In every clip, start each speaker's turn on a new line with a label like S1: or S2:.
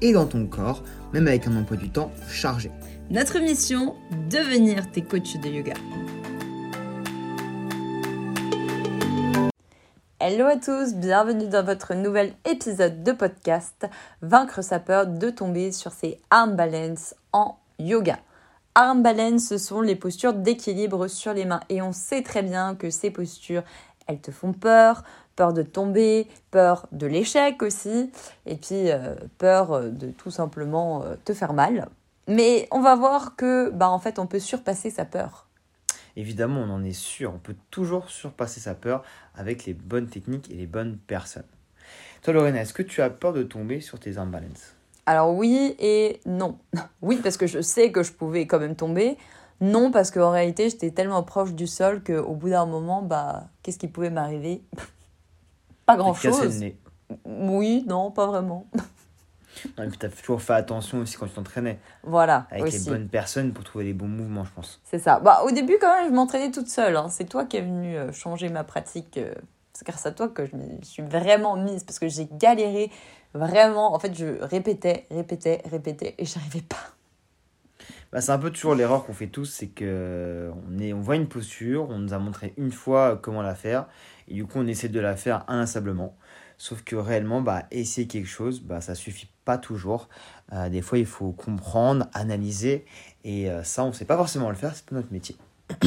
S1: et dans ton corps, même avec un emploi du temps chargé.
S2: Notre mission, devenir tes coachs de yoga. Hello à tous, bienvenue dans votre nouvel épisode de podcast Vaincre sa peur de tomber sur ses arm balance en yoga. Arm balance, ce sont les postures d'équilibre sur les mains et on sait très bien que ces postures, elles te font peur, peur de tomber, peur de l'échec aussi, et puis euh, peur de tout simplement euh, te faire mal. Mais on va voir que, bah, en fait, on peut surpasser sa peur.
S1: Évidemment, on en est sûr, on peut toujours surpasser sa peur avec les bonnes techniques et les bonnes personnes. Toi, Lorena, est-ce que tu as peur de tomber sur tes arm balance
S2: Alors oui et non. Oui, parce que je sais que je pouvais quand même tomber. Non, parce qu'en réalité, j'étais tellement proche du sol qu'au bout d'un moment, bah, qu'est-ce qui pouvait m'arriver? Pas grand-chose. Oui, non, pas vraiment.
S1: Non, et puis tu as toujours fait attention aussi quand tu t'entraînais.
S2: Voilà.
S1: Avec les bonnes personnes pour trouver les bons mouvements, je pense.
S2: C'est ça. Bah, au début, quand même, je m'entraînais toute seule. Hein. C'est toi qui es venu euh, changer ma pratique. Euh, c'est grâce à toi que je me suis vraiment mise parce que j'ai galéré vraiment. En fait, je répétais, répétais, répétais et j'arrivais pas.
S1: Bah, c'est un peu toujours l'erreur qu'on fait tous, c'est que on, est, on voit une posture, on nous a montré une fois comment la faire, et du coup on essaie de la faire inlassablement. Sauf que réellement, bah, essayer quelque chose, bah, ça suffit pas toujours. Euh, des fois, il faut comprendre, analyser, et euh, ça, on ne sait pas forcément le faire, c'est pas notre métier.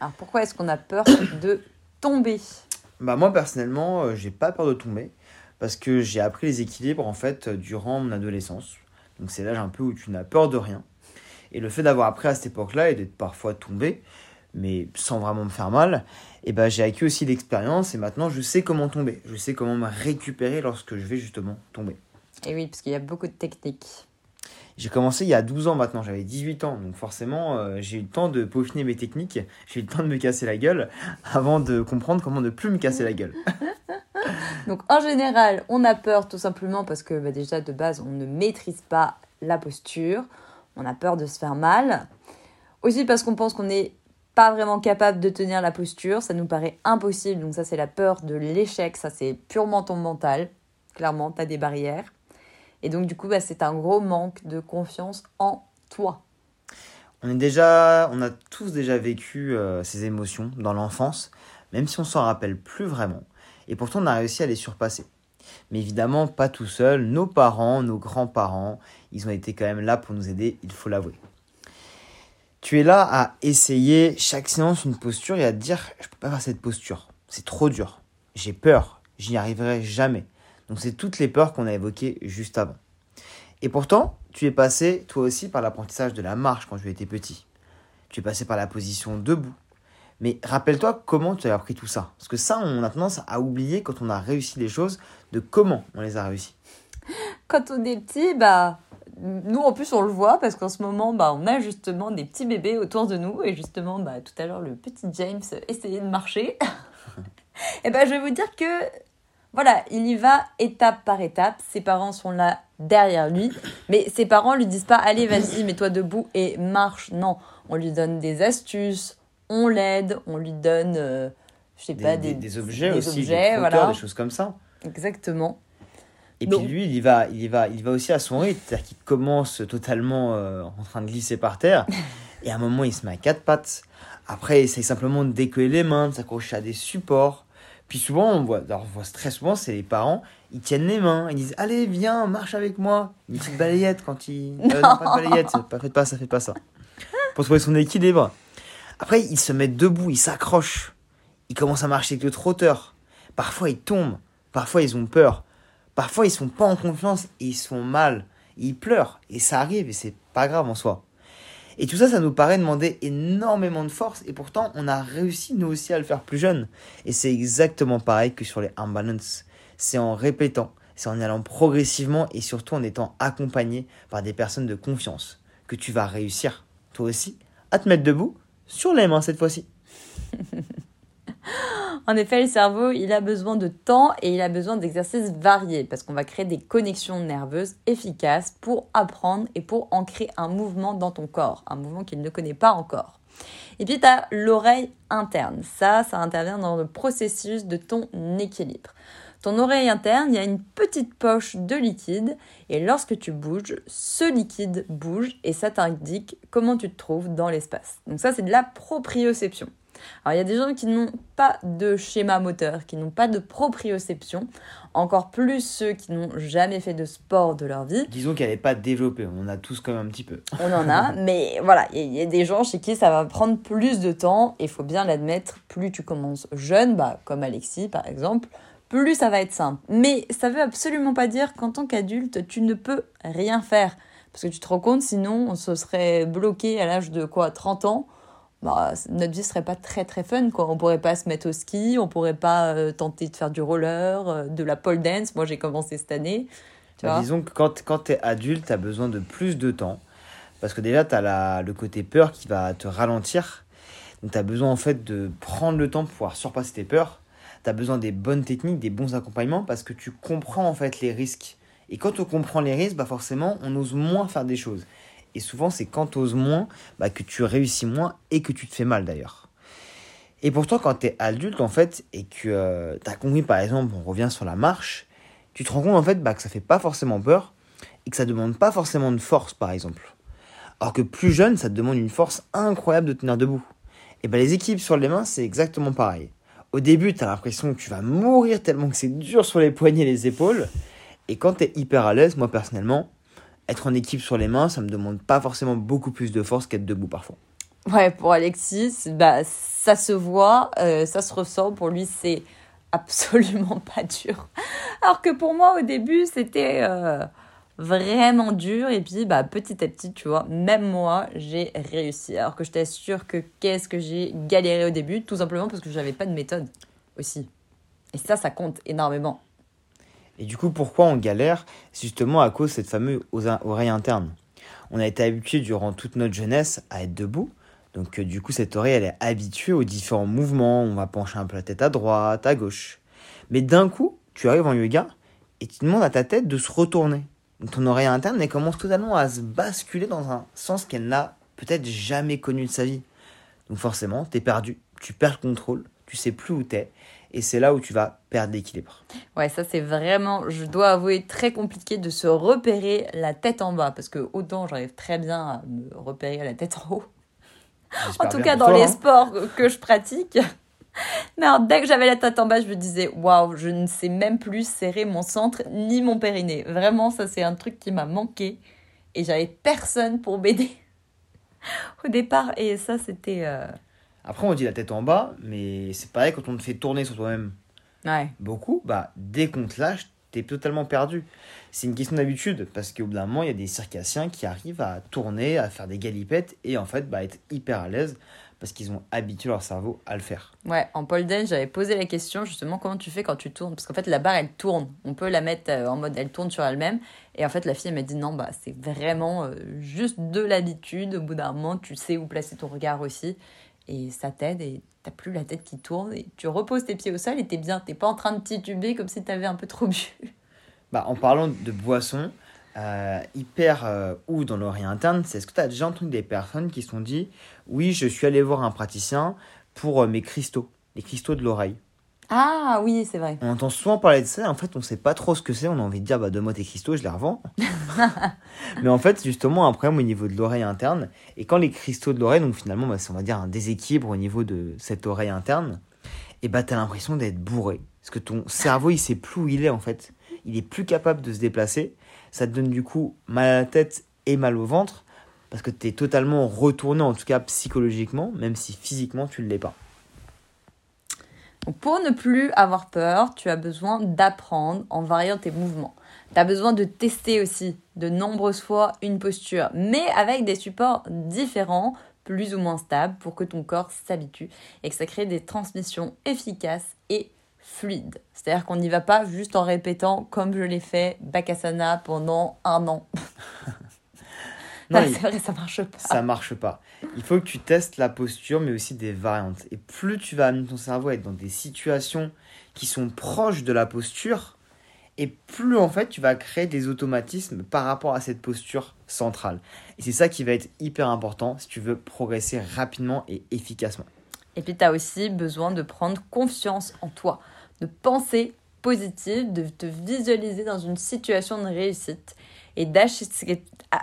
S2: Alors pourquoi est-ce qu'on a peur de tomber?
S1: Bah, Moi, personnellement, euh, j'ai pas peur de tomber, parce que j'ai appris les équilibres en fait durant mon adolescence. Donc c'est l'âge un peu où tu n'as peur de rien. Et le fait d'avoir appris à cette époque-là et d'être parfois tombé, mais sans vraiment me faire mal, et ben j'ai acquis aussi l'expérience et maintenant je sais comment tomber. Je sais comment me récupérer lorsque je vais justement tomber.
S2: Et oui, parce qu'il y a beaucoup de techniques.
S1: J'ai commencé il y a 12 ans maintenant, j'avais 18 ans, donc forcément euh, j'ai eu le temps de peaufiner mes techniques, j'ai eu le temps de me casser la gueule avant de comprendre comment ne plus me casser la gueule.
S2: donc en général, on a peur tout simplement parce que bah, déjà de base on ne maîtrise pas la posture, on a peur de se faire mal. Aussi parce qu'on pense qu'on n'est pas vraiment capable de tenir la posture, ça nous paraît impossible, donc ça c'est la peur de l'échec, ça c'est purement ton mental, clairement, tu as des barrières. Et donc du coup, bah, c'est un gros manque de confiance en toi.
S1: On, est déjà, on a tous déjà vécu euh, ces émotions dans l'enfance, même si on s'en rappelle plus vraiment. Et pourtant, on a réussi à les surpasser. Mais évidemment, pas tout seul. Nos parents, nos grands-parents, ils ont été quand même là pour nous aider, il faut l'avouer. Tu es là à essayer chaque séance une posture et à te dire je peux pas faire cette posture, c'est trop dur, j'ai peur, j'y arriverai jamais. Donc c'est toutes les peurs qu'on a évoquées juste avant. Et pourtant, tu es passé toi aussi par l'apprentissage de la marche quand tu étais petit. Tu es passé par la position debout. Mais rappelle-toi comment tu as appris tout ça. Parce que ça, on a tendance à oublier quand on a réussi les choses, de comment on les a réussi.
S2: Quand on est petit, bah, nous, en plus, on le voit parce qu'en ce moment, bah, on a justement des petits bébés autour de nous. Et justement, bah, tout à l'heure, le petit James essayait de marcher. et ben, je vais vous dire que, voilà, il y va étape par étape. Ses parents sont là derrière lui. Mais ses parents lui disent pas, allez, vas-y, mets-toi debout et marche. Non, on lui donne des astuces, on l'aide, on lui donne, euh, je sais pas,
S1: des, des, objets aussi, des, voilà. des choses comme ça.
S2: Exactement.
S1: Et puis lui, il y va, il y va, il va aussi à son rythme, c'est-à-dire qu'il commence totalement euh, en train de glisser par terre, et à un moment, il se met à quatre pattes. Après, il essaye simplement de décoller les mains, de s'accrocher à des supports. Puis souvent, on voit, alors on voit très souvent, c'est les parents, ils tiennent les mains, ils disent Allez, viens, marche avec moi. Une petite balayette quand il. Euh, non, pas de balayette, pas, faites pas ça, faites pas ça. Pour trouver son équilibre. Après, ils se mettent debout, ils s'accrochent. Ils commencent à marcher avec le trotteur. Parfois, ils tombent. Parfois, ils ont peur. Parfois, ils sont pas en confiance et ils sont mal. Ils pleurent et ça arrive et c'est pas grave en soi. Et tout ça, ça nous paraît demander énormément de force et pourtant, on a réussi nous aussi à le faire plus jeune. Et c'est exactement pareil que sur les arm balance. C'est en répétant, c'est en allant progressivement et surtout en étant accompagné par des personnes de confiance. que tu vas réussir, toi aussi, à te mettre debout sur les mains cette fois-ci.
S2: En effet, le cerveau, il a besoin de temps et il a besoin d'exercices variés parce qu'on va créer des connexions nerveuses efficaces pour apprendre et pour ancrer un mouvement dans ton corps, un mouvement qu'il ne connaît pas encore. Et puis, tu as l'oreille interne. Ça, ça intervient dans le processus de ton équilibre. Ton oreille interne, il y a une petite poche de liquide et lorsque tu bouges, ce liquide bouge et ça t'indique comment tu te trouves dans l'espace. Donc ça, c'est de la proprioception. Alors il y a des gens qui n'ont pas de schéma moteur, qui n'ont pas de proprioception, encore plus ceux qui n'ont jamais fait de sport de leur vie.
S1: Disons qu'elle n'est pas développée, on en a tous quand même un petit peu.
S2: On en a, mais voilà, il y, a des gens chez qui ça va prendre plus de temps, et il faut bien l'admettre, plus tu commences jeune, bah, comme Alexis par exemple, plus ça va être simple. Mais ça veut absolument pas dire qu'en tant qu'adulte, tu ne peux rien faire. Parce que tu te rends compte, sinon, on se serait bloqué à l'âge de quoi 30 ans bah, notre vie serait pas très très fun quoi. On pourrait pas se mettre au ski, on pourrait pas euh, tenter de faire du roller, euh, de la pole dance. Moi j'ai commencé cette année.
S1: Bah, disons que quand, quand tu es adulte, tu as besoin de plus de temps. Parce que déjà, tu as le côté peur qui va te ralentir. Donc tu as besoin en fait de prendre le temps pour pouvoir surpasser tes peurs. Tu as besoin des bonnes techniques, des bons accompagnements parce que tu comprends en fait les risques. Et quand on comprend les risques, bah forcément, on ose moins faire des choses. Et souvent, c'est quand tu oses moins bah, que tu réussis moins et que tu te fais mal d'ailleurs. Et pourtant, quand tu es adulte, en fait, et que euh, tu as compris, par exemple, on revient sur la marche, tu te rends compte, en fait, bah, que ça fait pas forcément peur et que ça demande pas forcément de force, par exemple. Alors que plus jeune, ça te demande une force incroyable de tenir debout. Et bah, les équipes sur les mains, c'est exactement pareil. Au début, tu as l'impression que tu vas mourir tellement que c'est dur sur les poignets et les épaules. Et quand tu es hyper à l'aise, moi personnellement, être en équipe sur les mains, ça me demande pas forcément beaucoup plus de force qu'être debout parfois.
S2: Ouais, pour Alexis, bah, ça se voit, euh, ça se ressent. Pour lui, c'est absolument pas dur. Alors que pour moi, au début, c'était euh, vraiment dur. Et puis, bah, petit à petit, tu vois, même moi, j'ai réussi. Alors que je t'assure que qu'est-ce que j'ai galéré au début, tout simplement parce que je n'avais pas de méthode aussi. Et ça, ça compte énormément.
S1: Et du coup, pourquoi on galère Justement à cause de cette fameuse oreille interne? On a été habitué durant toute notre jeunesse à être debout. Donc euh, du coup, cette oreille, elle est habituée aux différents mouvements. On va pencher un peu la tête à droite, à gauche. Mais d'un coup, tu arrives en yoga et tu demandes à ta tête de se retourner. Ton oreille interne, elle commence totalement à se basculer dans un sens qu'elle n'a peut-être jamais connu de sa vie. Donc forcément, tu es perdu, tu perds le contrôle, tu sais plus où tu es et c'est là où tu vas perdre l'équilibre.
S2: Ouais, ça c'est vraiment, je dois avouer, très compliqué de se repérer la tête en bas, parce que autant j'arrive très bien à me repérer la tête en haut, en tout cas dans les hein. sports que je pratique. Mais alors, dès que j'avais la tête en bas, je me disais, waouh, je ne sais même plus serrer mon centre ni mon périnée. Vraiment, ça c'est un truc qui m'a manqué et j'avais personne pour m'aider au départ. Et ça, c'était... Euh,
S1: après, on dit la tête en bas, mais c'est pareil quand on te fait tourner sur toi-même beaucoup, bah, dès qu'on te lâche, t'es totalement perdu. C'est une question d'habitude, parce qu'au bout d'un moment, il y a des circassiens qui arrivent à tourner, à faire des galipettes, et en fait, bah, être hyper à l'aise, parce qu'ils ont habitué leur cerveau à le faire.
S2: Ouais, en pole dance, j'avais posé la question justement comment tu fais quand tu tournes? Parce qu'en fait la barre elle tourne, on peut la mettre euh, en mode elle tourne sur elle-même. Et en fait la fille elle m'a dit non bah c'est vraiment euh, juste de l'habitude, au bout d'un moment tu sais où placer ton regard aussi. Et ça t'aide et t'as plus la tête qui tourne et tu reposes tes pieds au sol et t'es bien, t'es pas en train de tituber comme si t'avais un peu trop bu.
S1: Bah, en parlant de boissons, euh, hyper euh, ou dans l'oreille interne, c'est ce que tu as déjà entendu des personnes qui se sont dit oui, je suis allé voir un praticien pour euh, mes cristaux, les cristaux de l'oreille.
S2: Ah oui, c'est vrai.
S1: On entend souvent parler de ça, en fait, on sait pas trop ce que c'est, on a envie de dire, bah, donne-moi tes cristaux, je les revends. Mais en fait, justement, un problème au niveau de l'oreille interne, et quand les cristaux de l'oreille, donc finalement, bah, c'est, on va dire, un déséquilibre au niveau de cette oreille interne, et bah, as l'impression d'être bourré. Parce que ton cerveau, il sait plus où il est, en fait. Il est plus capable de se déplacer. Ça te donne du coup mal à la tête et mal au ventre, parce que tu es totalement retourné, en tout cas psychologiquement, même si physiquement, tu ne l'es pas
S2: pour ne plus avoir peur, tu as besoin d'apprendre en variant tes mouvements. Tu as besoin de tester aussi de nombreuses fois une posture, mais avec des supports différents, plus ou moins stables, pour que ton corps s'habitue et que ça crée des transmissions efficaces et fluides. C'est-à-dire qu'on n'y va pas juste en répétant comme je l'ai fait Bakasana pendant un an.
S1: Non,
S2: Ah, c'est vrai, ça marche pas.
S1: ça marche pas. Il faut que tu testes la posture, mais aussi des variantes. Et plus tu vas amener ton cerveau à être dans des situations qui sont proches de la posture, et plus en fait tu vas créer des automatismes par rapport à cette posture centrale. Et c'est ça qui va être hyper important si tu veux progresser rapidement et efficacement.
S2: Et puis, tu as aussi besoin de prendre confiance en toi, de penser positive, de te visualiser dans une situation de réussite et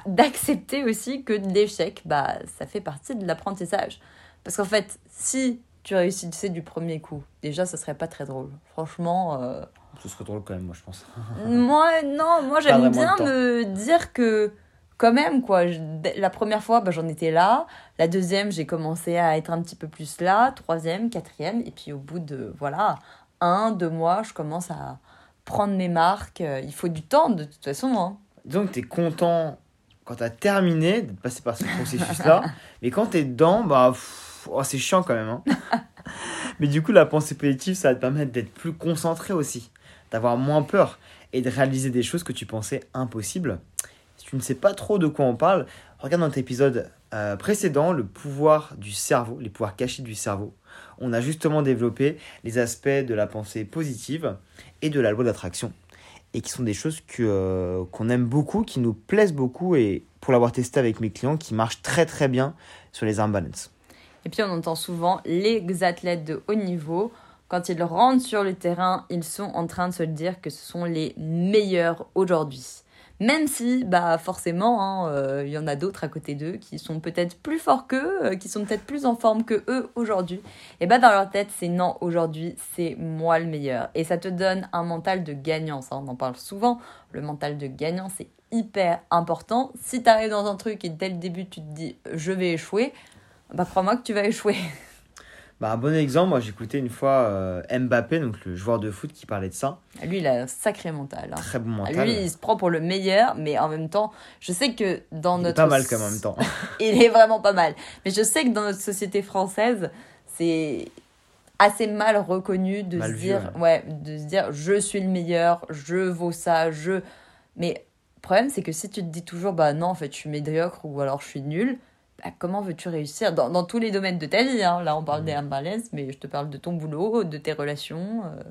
S2: d'accepter aussi que l'échec, bah, ça fait partie de l'apprentissage. Parce qu'en fait, si tu réussissais du premier coup, déjà, ça serait pas très drôle. Franchement, euh,
S1: Ce serait drôle quand même, moi je pense.
S2: moi, non, moi j'aime bien me dire que quand même, quoi, je- la première fois, bah, j'en étais là. La deuxième, j'ai commencé à être un petit peu plus là. Troisième, quatrième. Et puis au bout de, voilà, un, deux mois, je commence à prendre mes marques. Euh, Il faut du temps, de toute façon. Hein.
S1: Donc tu es content quand tu as terminé de passer par ce processus-là, mais quand tu es dedans, bah, oh, c'est chiant quand même. hein. mais du coup, la pensée positive, ça va te permettre d'être plus concentré aussi, d'avoir moins peur et de réaliser des choses que tu pensais impossibles. Si tu ne sais pas trop de quoi on parle, regarde notre épisode euh, précédent, le pouvoir du cerveau, les pouvoirs cachés du cerveau. On a justement développé les aspects de la pensée positive et de la loi d'attraction et qui sont des choses que, euh, qu'on aime beaucoup, qui nous plaisent beaucoup et pour l'avoir testé avec mes clients, qui marchent très très bien sur les arm balance.
S2: Et puis on entend souvent les athlètes de haut niveau, quand ils rentrent sur le terrain, ils sont en train de se dire que ce sont les meilleurs aujourd'hui. Même si, bah forcément, hein, euh, il y en a d'autres à côté d'eux qui sont peut-être plus forts qu'eux, euh, qui sont peut-être plus en forme que eux aujourd'hui. Et bah dans leur tête, c'est non, aujourd'hui, c'est moi le meilleur. Et ça te donne un mental de gagnant, ça on en parle souvent. Le mental de gagnant, c'est hyper important. Si tu arrives dans un truc et dès le début tu te dis je vais échouer, bah crois-moi que tu vas échouer.
S1: Bah, un bon exemple, moi j'écoutais une fois euh, Mbappé, donc le joueur de foot qui parlait de ça.
S2: Lui, il a un sacré mental. hein.
S1: Très bon mental.
S2: Lui, il se prend pour le meilleur, mais en même temps, je sais que dans
S1: Il est
S2: notre...
S1: pas mal même en même temps.
S2: il est vraiment pas mal. Mais je sais que dans notre société française, c'est assez mal reconnu de
S1: Mal
S2: se
S1: vu,
S2: dire ouais. de se dire je suis le meilleur, je vaux ça, je mais le problème c'est que si tu te dis toujours bah non en fait je suis médiocre ou alors je suis nul, bah, comment veux-tu réussir dans, dans tous les domaines de ta vie hein. Là on parle
S1: Mm.
S2: des mais je te parle de ton boulot, de tes relations, euh,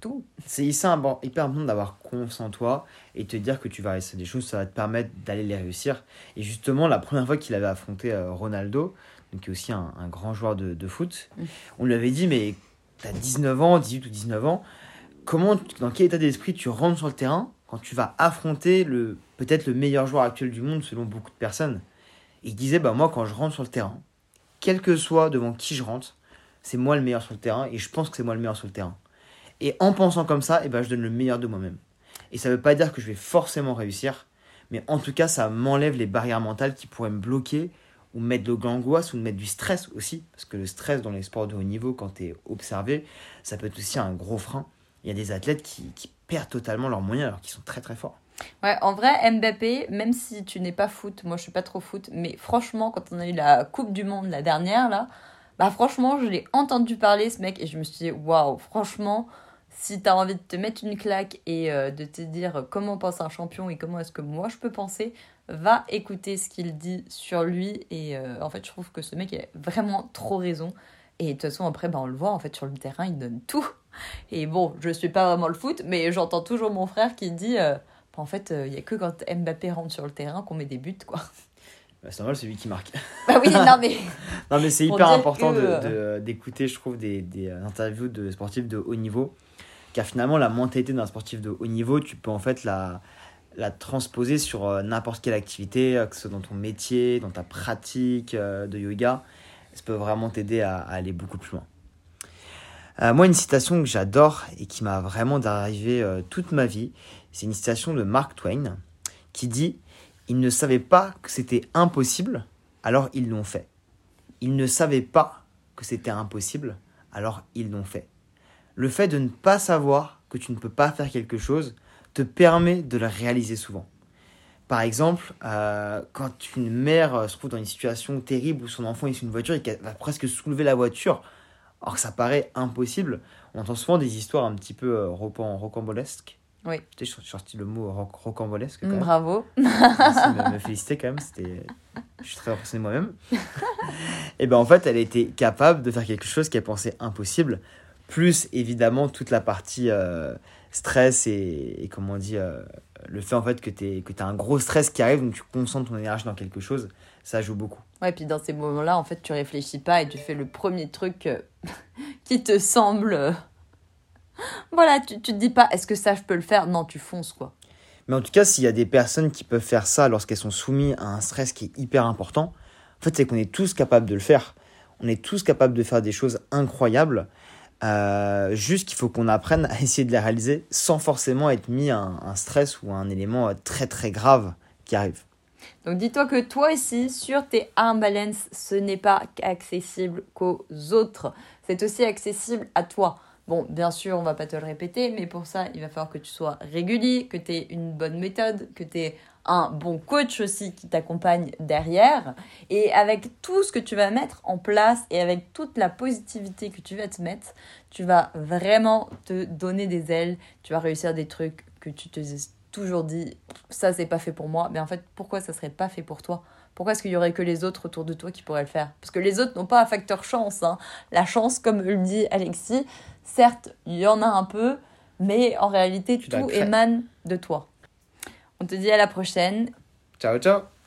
S2: tout.
S1: C'est hyper important d'avoir confiance en toi et te dire que tu vas réussir des choses, ça va te permettre d'aller les réussir. Et justement, la première fois qu'il avait affronté euh, Ronaldo, donc qui est aussi un, un grand joueur de, de foot,
S2: Mm.
S1: on lui avait dit Mais t'as 19 ans, 18 ou 19 ans, comment, dans quel état d'esprit tu rentres sur le terrain quand tu vas affronter le peut-être le meilleur joueur actuel du monde selon beaucoup de personnes? Il disait Bah, moi, quand je rentre sur le terrain, quel que soit devant qui je rentre, c'est moi le meilleur sur le terrain et je pense que c'est moi le meilleur sur le terrain. Et en pensant comme ça, eh ben, je donne le meilleur de moi-même. Et ça ne veut pas dire que je vais forcément réussir, mais en tout cas, ça m'enlève les barrières mentales qui pourraient me bloquer ou me mettre de l'angoisse ou me mettre du stress aussi. Parce que le stress dans les sports de haut niveau, quand tu es observé, ça peut être aussi un gros frein. Il y a des athlètes qui, qui perdent totalement leurs moyens alors qu'ils sont très très forts.
S2: Ouais, en vrai, Mbappé, même si tu n'es pas foot, moi je suis pas trop foot, mais franchement, quand on a eu la Coupe du Monde, la dernière, là, bah franchement, je l'ai entendu parler, ce mec, et je me suis dit, waouh, franchement, si t'as envie de te mettre une claque et euh, de te dire comment pense un champion et comment est-ce que moi je peux penser, va écouter ce qu'il dit sur lui, et euh, en fait, je trouve que ce mec a vraiment trop raison. Et de toute façon, après, bah, on le voit, en fait, sur le terrain, il donne tout. Et bon, je suis pas vraiment le foot, mais j'entends toujours mon frère qui dit. euh, en fait, il n'y a que quand Mbappé rentre sur le terrain qu'on met des buts, quoi.
S1: Bah, c'est normal, c'est lui qui marque.
S2: Bah oui, non, mais.
S1: Non, mais c'est hyper important
S2: que,
S1: de-
S2: euh,
S1: de- d'écouter, je trouve, des, des euh, interviews de sportifs de haut niveau. Car finalement, la mentalité d'un sportif de haut niveau, tu peux en fait la, la transposer sur euh, n'importe quelle activité, euh, que ce soit dans ton métier, dans ta pratique euh, de yoga. Ça peut vraiment t'aider à, à aller beaucoup plus loin. Euh, moi, une citation que j'adore et qui m'a vraiment d'arriver euh, toute ma vie, c'est une citation de Mark Twain qui dit Ils ne savaient pas que c'était impossible, alors ils l'ont fait. Ils ne savaient pas que c'était impossible, alors ils l'ont fait. Le fait de ne pas savoir que tu ne peux pas faire quelque chose te permet de le réaliser souvent. Par exemple, euh, quand une mère se trouve dans une situation terrible où son enfant est sur une voiture et qu'elle va presque soulever la voiture, alors que ça paraît impossible, on entend souvent des histoires un petit peu euh, rocam- rocambolesques,
S2: Oui.
S1: Tu sais, j'ai sorti le mot roc rocambolesque. quand même.
S2: bravo.
S1: Merci de me, me féliciter quand même. C'était... Je suis très impressionné moi-même. et ben en fait, elle était capable de faire quelque chose qu'elle pensait impossible. Plus évidemment toute la partie euh, stress et, et comment on dit, euh, le fait en fait que tu que as un gros stress qui arrive, donc tu concentres ton énergie dans quelque chose, ça joue beaucoup.
S2: Ouais, puis dans ces moments-là, en fait, tu réfléchis pas et tu fais le premier truc qui te semble. euh, Voilà, tu, tu te dis pas, est-ce que ça je peux le faire? Non, tu fonces quoi.
S1: Mais en tout cas, s'il y a des personnes qui peuvent faire ça lorsqu'elles sont soumises à un stress qui est hyper important, en fait, c'est qu'on est tous capables de le faire. On est tous capables de faire des choses incroyables. Euh, juste qu'il faut qu'on apprenne à essayer de les réaliser sans forcément être mis à un, stress ou à un élément euh, très très grave qui arrive.
S2: Donc dis-toi que toi ici, sur tes arm balance, ce n'est pas accessible qu'aux autres. C'est aussi accessible à toi. Bon, bien sûr, on va pas te le répéter, mais pour ça, il va falloir que tu sois régulier, que tu aies une bonne méthode, que tu aies un bon coach aussi qui t'accompagne derrière. Et avec tout ce que tu vas mettre en place et avec toute la positivité que tu vas te mettre, tu vas vraiment te donner des ailes. Tu vas réussir des trucs que tu te toujours dit ça c'est pas fait pour moi mais en fait pourquoi ça serait pas fait pour toi? Pourquoi est-ce qu'il y aurait que les autres autour de toi qui pourraient le faire? Parce que les autres n'ont pas un facteur chance hein. la chance comme le dit Alexis certes il y en a un peu mais en réalité
S1: Tu
S2: tout émane de toi on te dit à la prochaine.
S1: Ciao ciao